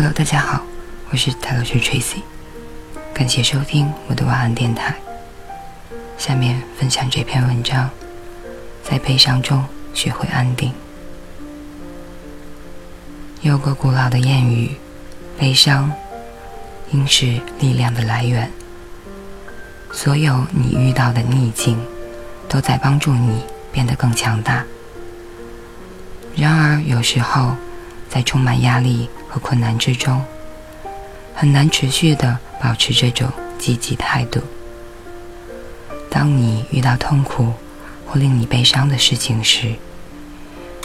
Hello，大家好，我是泰勒斯 Tracy，感谢收听我的晚安电台。下面分享这篇文章，在悲伤中学会安定。有个古老的谚语：悲伤应是力量的来源。所有你遇到的逆境，都在帮助你变得更强大。然而，有时候在充满压力和困难之中，很难持续的保持这种积极态度。当你遇到痛苦或令你悲伤的事情时，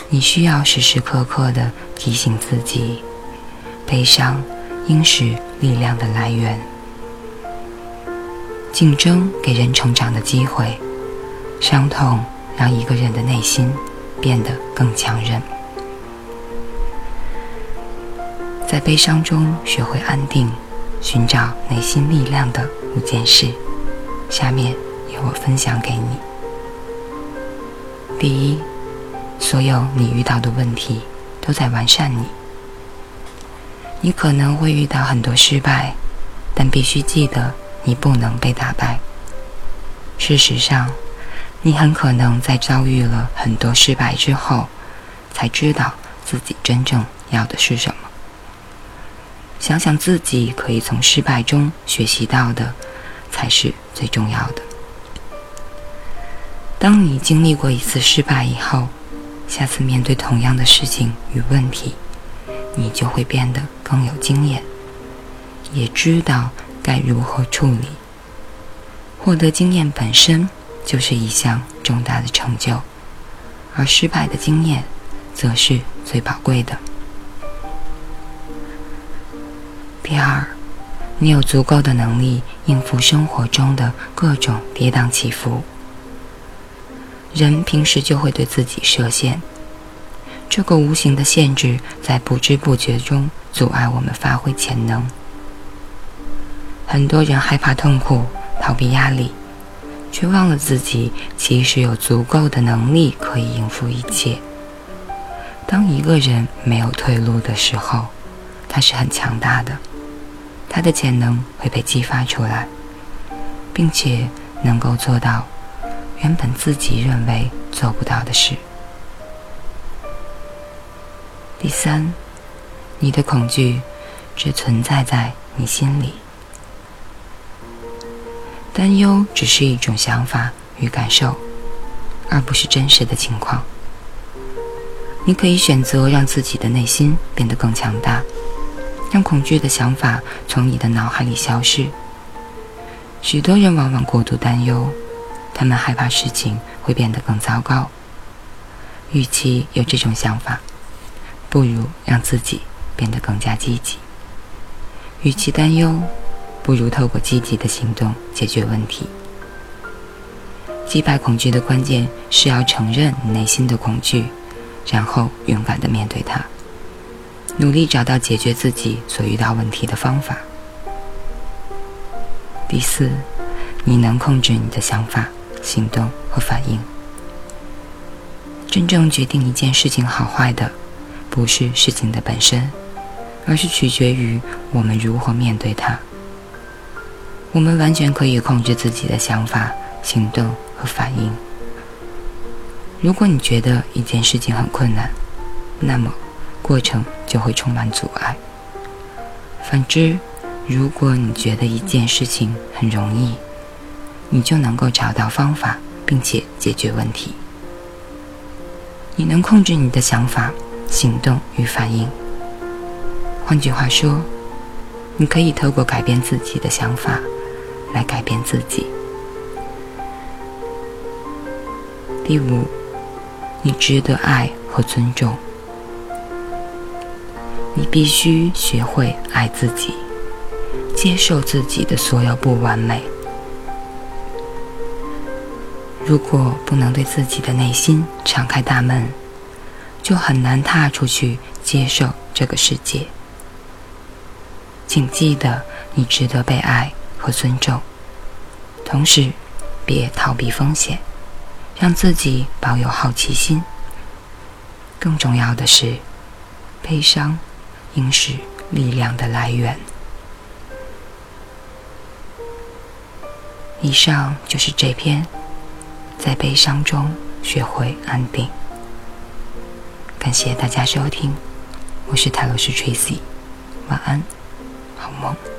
你需要时时刻刻的提醒自己：悲伤应是力量的来源。竞争给人成长的机会，伤痛让一个人的内心变得更强韧。在悲伤中学会安定，寻找内心力量的五件事，下面。由我分享给你。第一，所有你遇到的问题都在完善你。你可能会遇到很多失败，但必须记得，你不能被打败。事实上，你很可能在遭遇了很多失败之后，才知道自己真正要的是什么。想想自己可以从失败中学习到的，才是最重要的。当你经历过一次失败以后，下次面对同样的事情与问题，你就会变得更有经验，也知道该如何处理。获得经验本身就是一项重大的成就，而失败的经验则是最宝贵的。第二，你有足够的能力应付生活中的各种跌宕起伏。人平时就会对自己设限，这个无形的限制在不知不觉中阻碍我们发挥潜能。很多人害怕痛苦，逃避压力，却忘了自己其实有足够的能力可以应付一切。当一个人没有退路的时候，他是很强大的，他的潜能会被激发出来，并且能够做到。原本自己认为做不到的事。第三，你的恐惧只存在在你心里，担忧只是一种想法与感受，而不是真实的情况。你可以选择让自己的内心变得更强大，让恐惧的想法从你的脑海里消失。许多人往往过度担忧。他们害怕事情会变得更糟糕。与其有这种想法，不如让自己变得更加积极。与其担忧，不如透过积极的行动解决问题。击败恐惧的关键是要承认内心的恐惧，然后勇敢地面对它，努力找到解决自己所遇到问题的方法。第四，你能控制你的想法。行动和反应，真正决定一件事情好坏的，不是事情的本身，而是取决于我们如何面对它。我们完全可以控制自己的想法、行动和反应。如果你觉得一件事情很困难，那么过程就会充满阻碍；反之，如果你觉得一件事情很容易，你就能够找到方法，并且解决问题。你能控制你的想法、行动与反应。换句话说，你可以透过改变自己的想法，来改变自己。第五，你值得爱和尊重。你必须学会爱自己，接受自己的所有不完美。如果不能对自己的内心敞开大门，就很难踏出去接受这个世界。请记得，你值得被爱和尊重，同时别逃避风险，让自己保有好奇心。更重要的是，悲伤应是力量的来源。以上就是这篇在悲伤中学会安定。感谢大家收听，我是泰罗斯 Tracy，晚安，好梦。